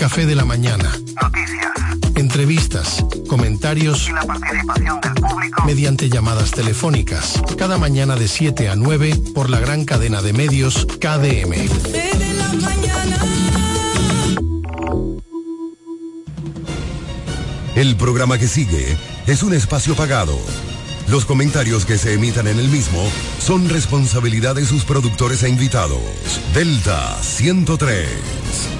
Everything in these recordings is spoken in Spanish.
café de la mañana. Noticias. Entrevistas, comentarios y la participación del público mediante llamadas telefónicas. Cada mañana de 7 a 9 por la gran cadena de medios KDM. El programa que sigue es un espacio pagado. Los comentarios que se emitan en el mismo son responsabilidad de sus productores e invitados. Delta 103.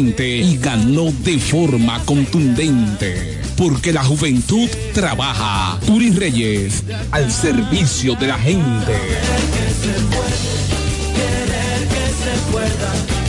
y ganó de forma contundente. Porque la juventud trabaja. Turi Reyes, al servicio de la gente. Hey,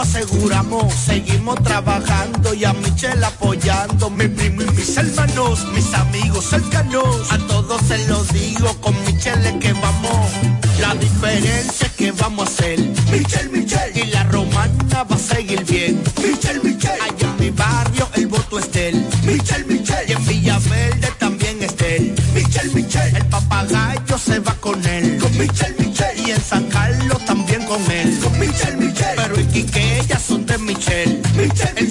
aseguramos, seguimos trabajando y a Michelle apoyando, mi primo y mis hermanos, mis amigos cercanos, a todos se los digo, con Michelle que vamos, la diferencia es que vamos a hacer, Michelle, Michelle, y la romana va a seguir bien, Michelle, Michelle, allá en mi barrio el voto es de él, Michelle, Michelle, y en Villaverde también es Michelle, Michelle, el papagayo se va con él, con Michelle, Michelle, y en San Carlos con él, con Michelle, Michelle, pero y Quique ellas son de Michelle, Michelle, el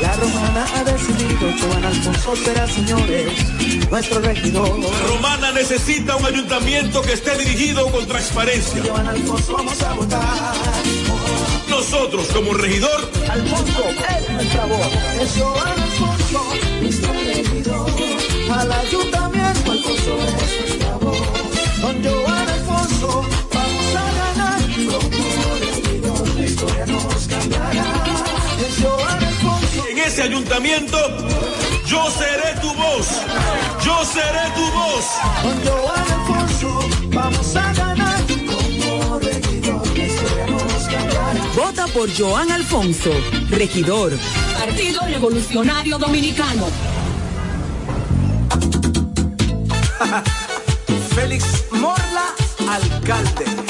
La romana ha decidido, Joan Alfonso será, señores, nuestro regidor. Romana necesita un ayuntamiento que esté dirigido con transparencia. Joan Alfonso vamos a votar. Nosotros, como regidor, Alfonso es nuestra voz. Es Joan Alfonso, nuestro regidor. Al ayuntamiento, ese ayuntamiento, yo seré tu voz. Yo seré tu voz. Con Joan Alfonso vamos a ganar. Como regidor, nos cambiará. Vota por Joan Alfonso, regidor. Partido Revolucionario Dominicano. Félix Morla, alcalde.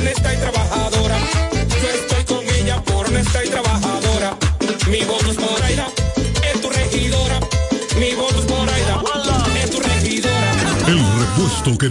honesta y trabajadora.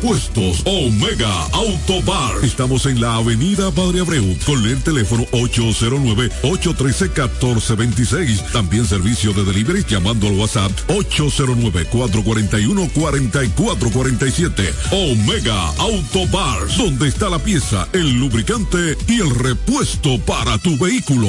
Repuestos Omega Auto Bar. Estamos en la avenida Padre Abreu con el teléfono 809-813-1426. También servicio de delivery llamando al WhatsApp 809-441-4447. Omega Auto Bar, donde está la pieza, el lubricante y el repuesto para tu vehículo.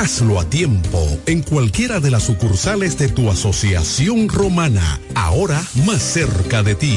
Hazlo a tiempo en cualquiera de las sucursales de tu asociación romana, ahora más cerca de ti.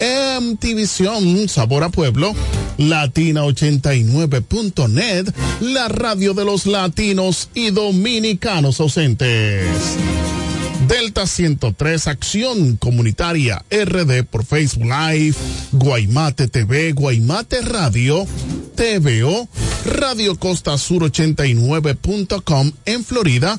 MTVision, Sabor a Pueblo, Latina89.net, la radio de los latinos y dominicanos ausentes. Delta 103 Acción Comunitaria RD por Facebook Live, Guaymate TV, Guaymate Radio, TVO, Radio Costa Sur 89.com en Florida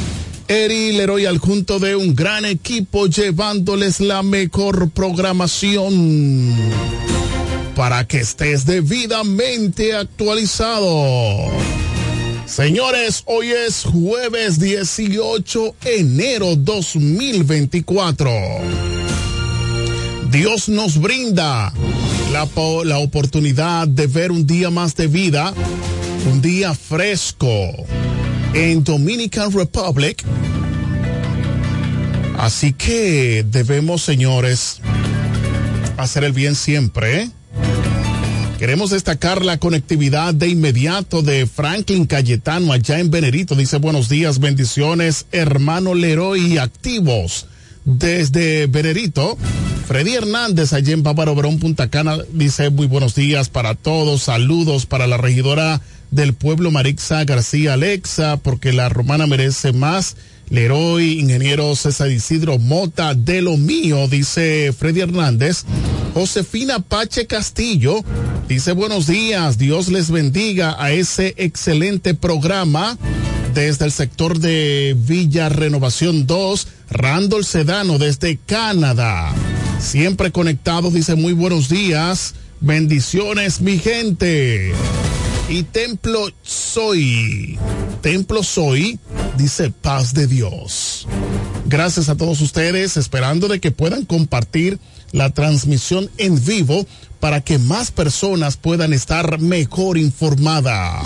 Eri Leroy al junto de un gran equipo llevándoles la mejor programación para que estés debidamente actualizado. Señores, hoy es jueves 18 enero 2024. Dios nos brinda la, la, oportunidad de ver un día más de vida, un día fresco en Dominican Republic. Así que debemos, señores, hacer el bien siempre. ¿eh? Queremos destacar la conectividad de inmediato de Franklin Cayetano allá en Venerito. Dice buenos días, bendiciones, hermano Leroy activos. Desde Venerito, Freddy Hernández allá en Bávaro Verón, Punta Cana, dice muy buenos días para todos, saludos para la regidora del pueblo Marixa García Alexa, porque la romana merece más. Leroy, ingeniero César Isidro Mota, de lo mío, dice Freddy Hernández. Josefina Pache Castillo dice buenos días, Dios les bendiga a ese excelente programa desde el sector de Villa Renovación 2, Randall Sedano desde Canadá. Siempre conectado, dice muy buenos días, bendiciones mi gente. Y Templo Soy, Templo Soy, dice paz de Dios. Gracias a todos ustedes, esperando de que puedan compartir la transmisión en vivo para que más personas puedan estar mejor informadas.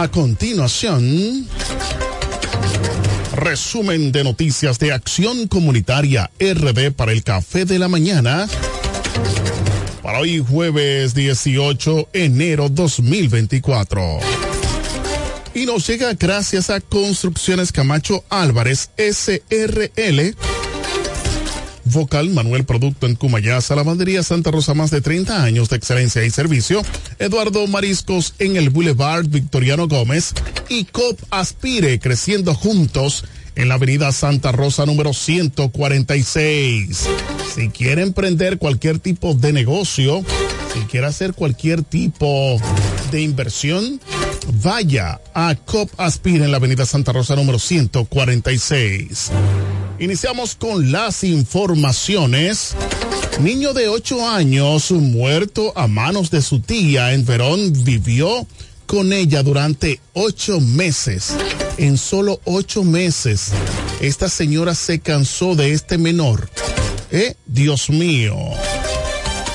A continuación, resumen de noticias de Acción Comunitaria RD para el Café de la Mañana Para hoy jueves 18 enero 2024. Y nos llega gracias a Construcciones Camacho Álvarez SRL. Vocal Manuel Producto en Cumayasa, Lavandería Santa Rosa, más de 30 años de excelencia y servicio. Eduardo Mariscos en el Boulevard Victoriano Gómez y COP Aspire, creciendo juntos en la avenida Santa Rosa número 146. Si quiere emprender cualquier tipo de negocio, si quiere hacer cualquier tipo de inversión, vaya a COP Aspire en la avenida Santa Rosa número 146. Iniciamos con las informaciones. Niño de 8 años muerto a manos de su tía en Verón vivió con ella durante ocho meses. En solo ocho meses, esta señora se cansó de este menor. ¿Eh? Dios mío.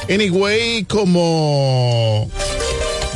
Anyway, como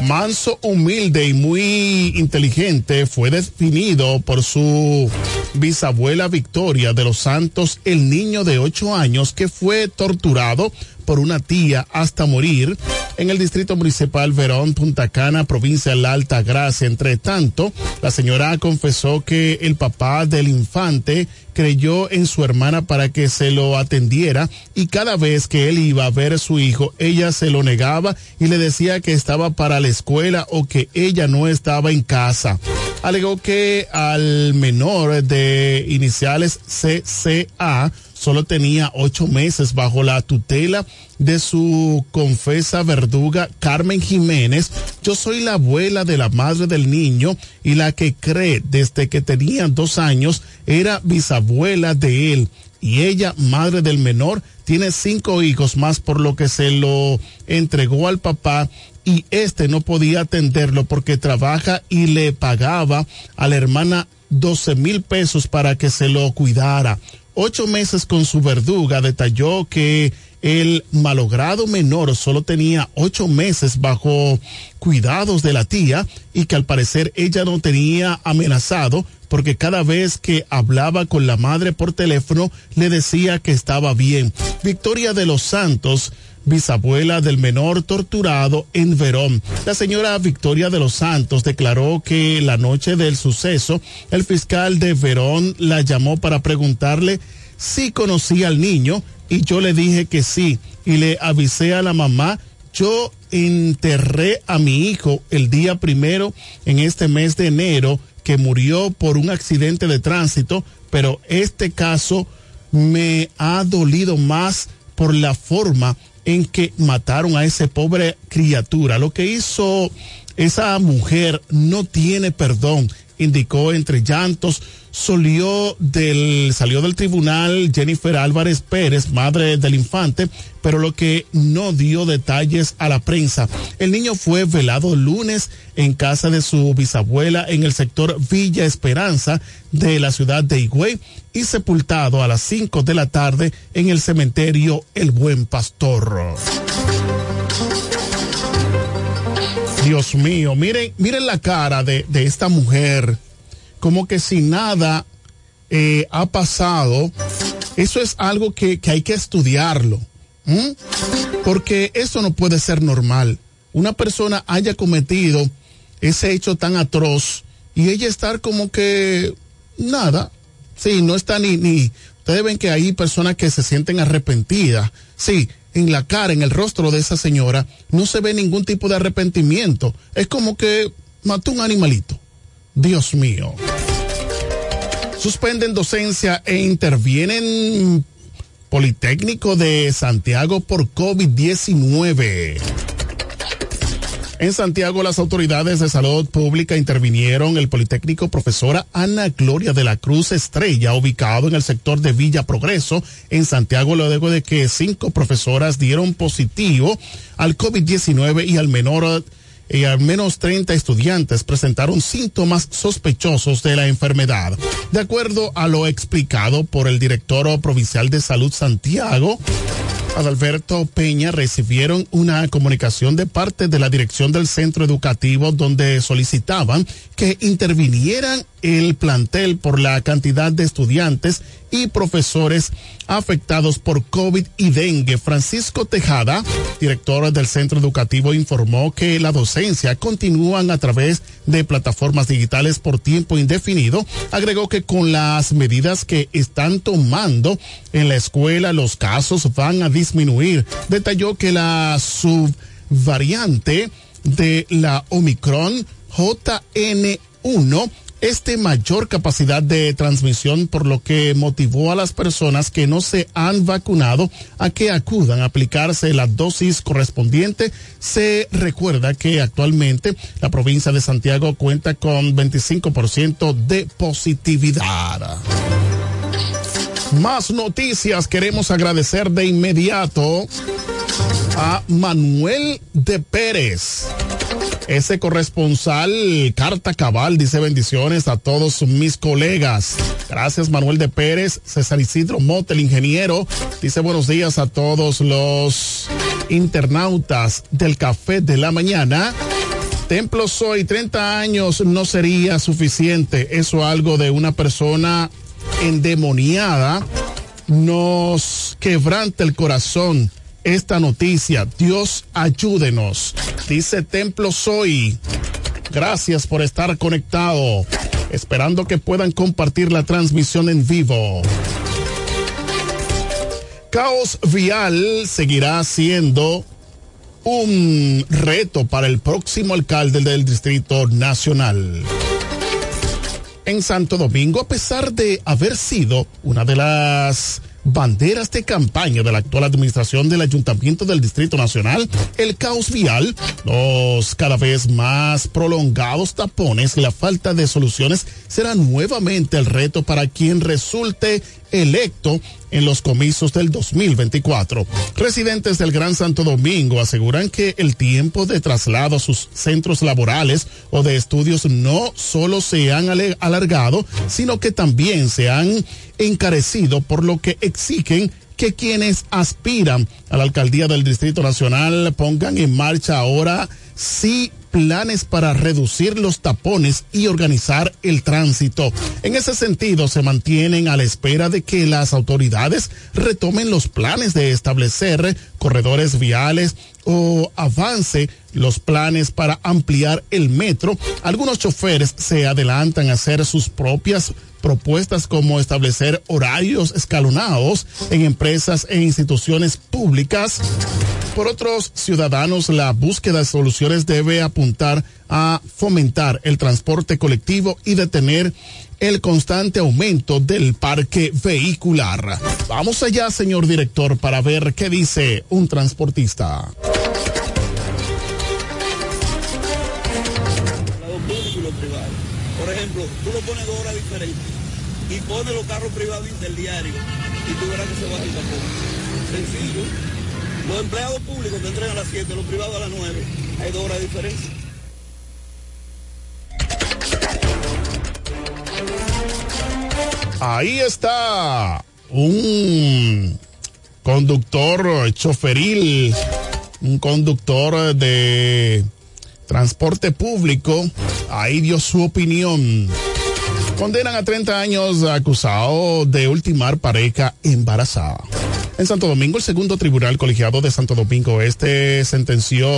manso, humilde y muy inteligente, fue definido por su bisabuela Victoria de los Santos, el niño de ocho años que fue torturado por una tía hasta morir en el distrito municipal Verón, Punta Cana, provincia de la Alta Gracia. Entre tanto, la señora confesó que el papá del infante creyó en su hermana para que se lo atendiera y cada vez que él iba a ver a su hijo, ella se lo negaba y le decía que estaba para la escuela o que ella no estaba en casa. Alegó que al menor de iniciales CCA solo tenía ocho meses bajo la tutela de su confesa verduga Carmen Jiménez. Yo soy la abuela de la madre del niño y la que cree desde que tenía dos años era bisabuela de él. Y ella, madre del menor, tiene cinco hijos más por lo que se lo entregó al papá y este no podía atenderlo porque trabaja y le pagaba a la hermana 12 mil pesos para que se lo cuidara ocho meses con su verduga, detalló que el malogrado menor solo tenía ocho meses bajo cuidados de la tía y que al parecer ella no tenía amenazado porque cada vez que hablaba con la madre por teléfono le decía que estaba bien. Victoria de los Santos bisabuela del menor torturado en Verón. La señora Victoria de los Santos declaró que la noche del suceso, el fiscal de Verón la llamó para preguntarle si conocía al niño y yo le dije que sí y le avisé a la mamá. Yo enterré a mi hijo el día primero en este mes de enero que murió por un accidente de tránsito, pero este caso me ha dolido más por la forma en que mataron a ese pobre criatura. Lo que hizo esa mujer no tiene perdón, indicó entre llantos. Salió del, salió del tribunal Jennifer Álvarez Pérez, madre del infante, pero lo que no dio detalles a la prensa. El niño fue velado lunes en casa de su bisabuela en el sector Villa Esperanza de la ciudad de Higüey y sepultado a las 5 de la tarde en el cementerio El Buen Pastor. Dios mío, miren, miren la cara de, de esta mujer, como que si nada eh, ha pasado. Eso es algo que, que hay que estudiarlo, porque eso no puede ser normal. Una persona haya cometido ese hecho tan atroz y ella estar como que nada, sí, no está ni, ni, ustedes ven que hay personas que se sienten arrepentidas, sí, en la cara, en el rostro de esa señora, no se ve ningún tipo de arrepentimiento. Es como que mató un animalito. Dios mío. Suspenden docencia e intervienen Politécnico de Santiago por COVID-19. En Santiago, las autoridades de salud pública intervinieron el Politécnico profesora Ana Gloria de la Cruz Estrella, ubicado en el sector de Villa Progreso, en Santiago, luego de que cinco profesoras dieron positivo al COVID-19 y al menor y al menos 30 estudiantes presentaron síntomas sospechosos de la enfermedad. De acuerdo a lo explicado por el director provincial de salud Santiago, Adalberto Peña recibieron una comunicación de parte de la dirección del centro educativo donde solicitaban que intervinieran el plantel por la cantidad de estudiantes y profesores afectados por COVID y dengue. Francisco Tejada, director del centro educativo, informó que la docencia continúan a través de plataformas digitales por tiempo indefinido. Agregó que con las medidas que están tomando en la escuela los casos van a disminuir. Detalló que la subvariante de la Omicron JN1 este mayor capacidad de transmisión, por lo que motivó a las personas que no se han vacunado a que acudan a aplicarse la dosis correspondiente. Se recuerda que actualmente la provincia de Santiago cuenta con 25% de positividad. Más noticias, queremos agradecer de inmediato a Manuel de Pérez ese corresponsal, carta cabal, dice bendiciones a todos mis colegas. Gracias Manuel de Pérez, César Isidro Mote, el ingeniero. Dice buenos días a todos los internautas del café de la mañana. Templo soy, 30 años no sería suficiente. Eso algo de una persona endemoniada nos quebranta el corazón esta noticia. Dios ayúdenos. Dice Templo Soy. Gracias por estar conectado. Esperando que puedan compartir la transmisión en vivo. Caos vial seguirá siendo un reto para el próximo alcalde del Distrito Nacional. En Santo Domingo, a pesar de haber sido una de las banderas de campaña de la actual administración del Ayuntamiento del Distrito Nacional, el caos vial, los cada vez más prolongados tapones la falta de soluciones será nuevamente el reto para quien resulte electo en los comicios del 2024. Residentes del Gran Santo Domingo aseguran que el tiempo de traslado a sus centros laborales o de estudios no solo se han alargado, sino que también se han encarecido, por lo que exigen que quienes aspiran a la alcaldía del Distrito Nacional pongan en marcha ahora sí planes para reducir los tapones y organizar el tránsito. En ese sentido, se mantienen a la espera de que las autoridades retomen los planes de establecer corredores viales o avance los planes para ampliar el metro. Algunos choferes se adelantan a hacer sus propias propuestas como establecer horarios escalonados en empresas e instituciones públicas. Por otros ciudadanos, la búsqueda de soluciones debe apuntar a fomentar el transporte colectivo y detener el constante aumento del parque vehicular. Vamos allá, señor director, para ver qué dice un transportista. Por ejemplo, tú lo pones dos horas diferentes y pones los carros privados interdiarios y tú verás que se va a ir Sencillo. Los empleados públicos te entregan a las 7, los privados a las 9. Hay dos horas de diferencia. Ahí está un conductor choferil, un conductor de transporte público. Ahí dio su opinión. Condenan a 30 años acusado de ultimar pareja embarazada. En Santo Domingo, el segundo tribunal colegiado de Santo Domingo Este sentenció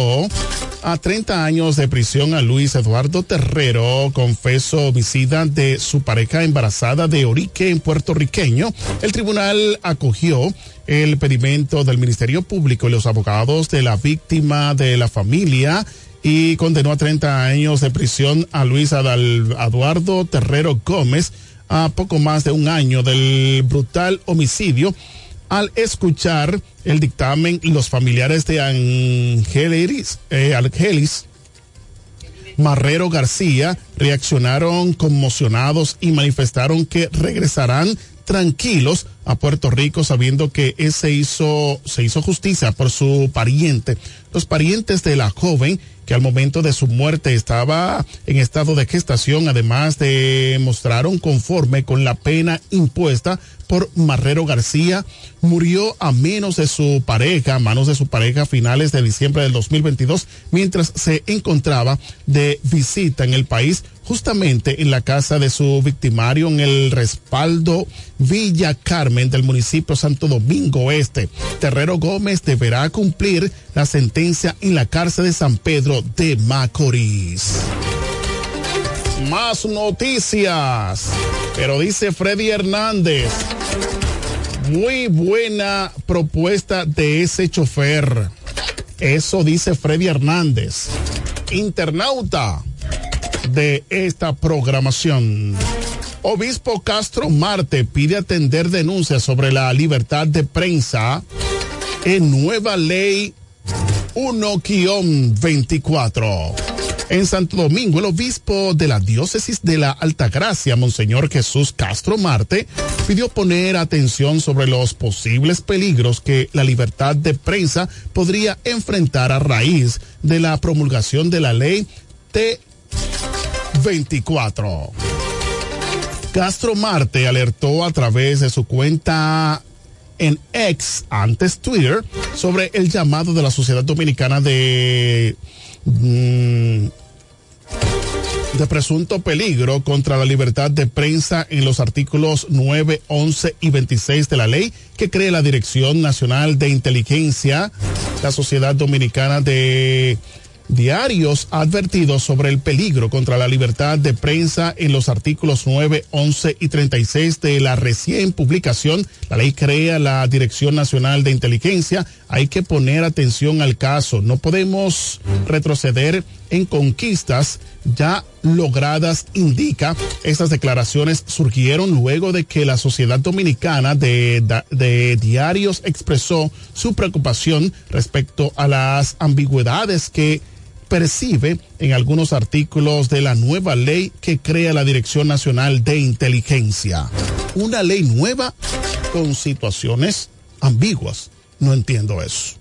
a 30 años de prisión a Luis Eduardo Terrero, confeso homicida de su pareja embarazada de origen puertorriqueño. El tribunal acogió el pedimento del Ministerio Público y los abogados de la víctima de la familia y condenó a 30 años de prisión a Luis Eduardo Terrero Gómez a poco más de un año del brutal homicidio al escuchar el dictamen, los familiares de Angelis, eh, Marrero García reaccionaron conmocionados y manifestaron que regresarán tranquilos a Puerto Rico sabiendo que se hizo, se hizo justicia por su pariente. Los parientes de la joven que al momento de su muerte estaba en estado de gestación, además de mostraron conforme con la pena impuesta por Marrero García, murió a menos de su pareja, a manos de su pareja a finales de diciembre del 2022, mientras se encontraba de visita en el país justamente en la casa de su victimario en el respaldo Villa Carmen del municipio Santo Domingo Este. Terrero Gómez deberá cumplir la sentencia en la cárcel de San Pedro de Macorís. Más noticias, pero dice Freddy Hernández. Muy buena propuesta de ese chofer. Eso dice Freddy Hernández, internauta de esta programación. Obispo Castro Marte pide atender denuncias sobre la libertad de prensa en nueva ley 1-24. En Santo Domingo, el obispo de la diócesis de la Altagracia, Monseñor Jesús Castro Marte, pidió poner atención sobre los posibles peligros que la libertad de prensa podría enfrentar a raíz de la promulgación de la ley T24. Castro Marte alertó a través de su cuenta en X, antes Twitter, sobre el llamado de la Sociedad Dominicana de mm, de presunto peligro contra la libertad de prensa en los artículos 9, 11 y 26 de la ley que cree la Dirección Nacional de Inteligencia, la Sociedad Dominicana de Diarios ha advertido sobre el peligro contra la libertad de prensa en los artículos 9, 11 y 36 de la recién publicación. La ley crea la Dirección Nacional de Inteligencia. Hay que poner atención al caso. No podemos retroceder en conquistas ya logradas, indica. Estas declaraciones surgieron luego de que la Sociedad Dominicana de, de, Diarios expresó su preocupación respecto a las ambigüedades que percibe en algunos artículos de la nueva ley que crea la Dirección Nacional de Inteligencia. Una ley nueva con situaciones ambiguas. No entiendo eso.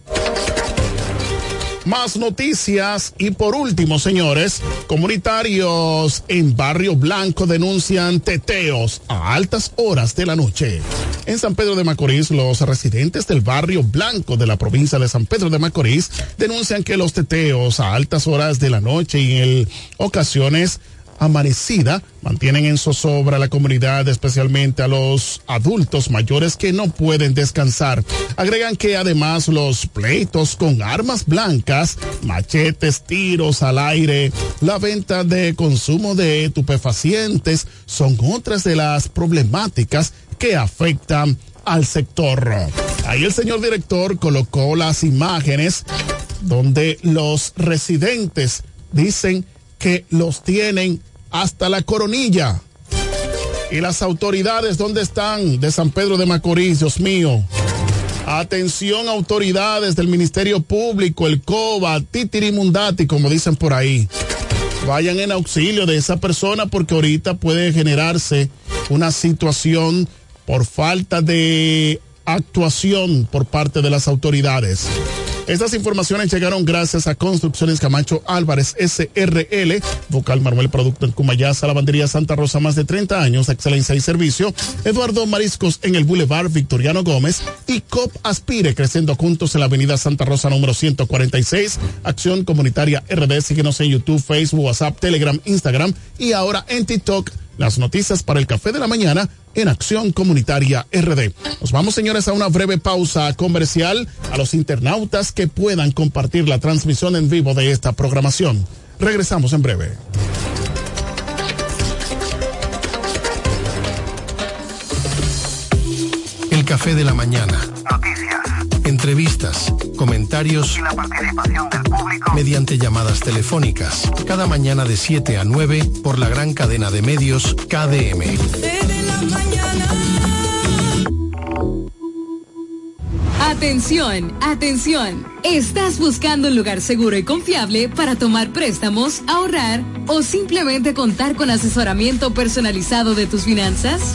Más noticias y por último, señores, comunitarios en Barrio Blanco denuncian teteos a altas horas de la noche. En San Pedro de Macorís, los residentes del Barrio Blanco de la provincia de San Pedro de Macorís denuncian que los teteos a altas horas de la noche y en ocasiones amanecida mantienen en zozobra la comunidad, especialmente a los adultos mayores que no pueden descansar. Agregan que además los pleitos con armas blancas, machetes, tiros al aire, la venta de consumo de estupefacientes son otras de las problemáticas que afectan al sector. Ahí el señor director colocó las imágenes donde los residentes dicen que los tienen hasta la coronilla. Y las autoridades, ¿dónde están? De San Pedro de Macorís, Dios mío. Atención, autoridades del Ministerio Público, el COBA, Titirimundati, como dicen por ahí. Vayan en auxilio de esa persona porque ahorita puede generarse una situación por falta de actuación por parte de las autoridades. Estas informaciones llegaron gracias a Construcciones Camacho Álvarez SRL, Vocal Manuel Producto en Cumayasa, Lavandería Santa Rosa, más de 30 años, excelencia y servicio, Eduardo Mariscos en el Boulevard Victoriano Gómez y COP Aspire, creciendo juntos en la Avenida Santa Rosa número 146, Acción Comunitaria RD, síguenos en YouTube, Facebook, WhatsApp, Telegram, Instagram y ahora en TikTok las noticias para el café de la mañana en Acción Comunitaria RD. Nos vamos, señores, a una breve pausa comercial a los internautas que puedan compartir la transmisión en vivo de esta programación. Regresamos en breve. El café de la mañana. Noticias. Entrevistas, comentarios Y la participación del público. mediante llamadas telefónicas. Cada mañana de 7 a 9 por la gran cadena de medios KDM. Atención, atención. ¿Estás buscando un lugar seguro y confiable para tomar préstamos, ahorrar o simplemente contar con asesoramiento personalizado de tus finanzas?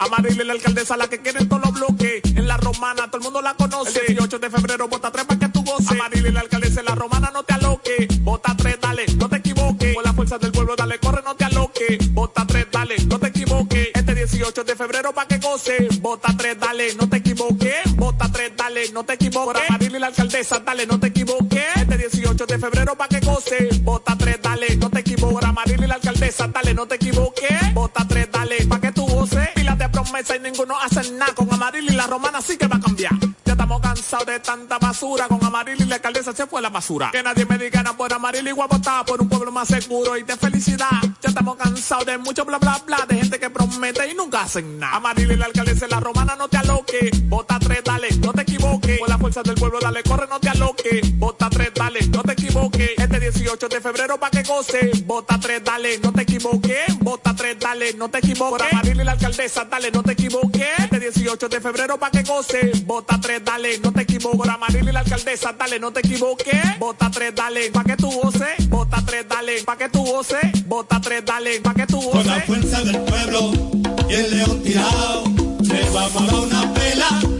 Amaril la alcaldesa, la que quieren todos los bloques. En la romana, todo el mundo la conoce. El 18 de febrero, vota tres para que tú goces. Amaril la alcaldesa, en la romana, no te aloque. Vota tres, dale, no te equivoques. Con la fuerza del pueblo, dale, corre, no te aloque. Vota tres, dale, no te equivoques. Este 18 de febrero, para que goce. Vota tres, dale, no te equivoques. Vota tres, dale, no te equivoques. Por Amaril la alcaldesa, dale, no te equivoques. Este 18 de febrero, para que goce. Vota tres, dale, no te equivoques. Por Amaril la alcaldesa, dale, no te equivoques. Vota Promesa y ninguno hace nada. Con Amaril y la romana sí que va a cambiar. Ya estamos cansados de tanta basura. Con Amaril y la alcaldesa se fue la basura. Que nadie me diga nada por Amaril y voy a votar por un pueblo más seguro y de felicidad. Ya estamos cansados de mucho bla bla bla. De gente que promete y nunca hacen nada. Amaril y la alcaldesa la romana no te aloque. Vota tres, dale, no te equivoques. Con la fuerza del pueblo, dale, corre, no te aloque. Vota tres, dale, no te equivoques. Este 18 de febrero pa' que goce. Vota tres, dale, no te equivoques. Vota tres, dale, no te equivoques. Por Amaril y la alcaldesa, dale, no te equivoques. Este 18 de febrero pa' que goce. Vota tres, dale, no te equivoques. Por Amaril y la alcaldesa, dale, no te equivoques. Vota tres, dale, pa' que tú goces. Vota tres, dale, pa' que tú goces. Vota tres, dale, pa' que tú goces. Con la fuerza del pueblo y el león tirado, le vamos a dar una pela.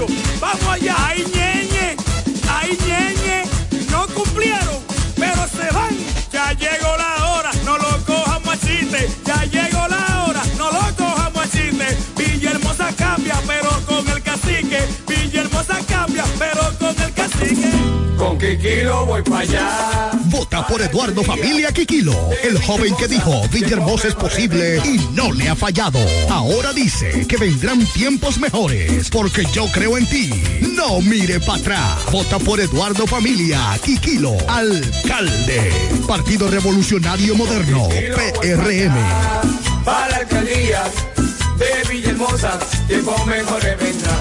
2028. Vamos allá, ay ñeñe, ay ñeñe, no cumplieron, pero se van. Ya llegó la hora, no lo cojamos a chiste. Ya llegó la hora, no lo cojamos a chiste. Villahermosa cambia, pero con el cacique. Villahermosa cambia, pero con el cacique. Con Kikilo voy para allá. Por Eduardo Familia Quiquilo, el joven que dijo Villahermosa es posible y no le ha fallado. Ahora dice que vendrán tiempos mejores porque yo creo en ti. No mire para atrás. Vota por Eduardo Familia Quiquilo, alcalde. Partido Revolucionario Moderno, PRM. Para alcaldías de Villahermosa, tiempo mejor vendrá.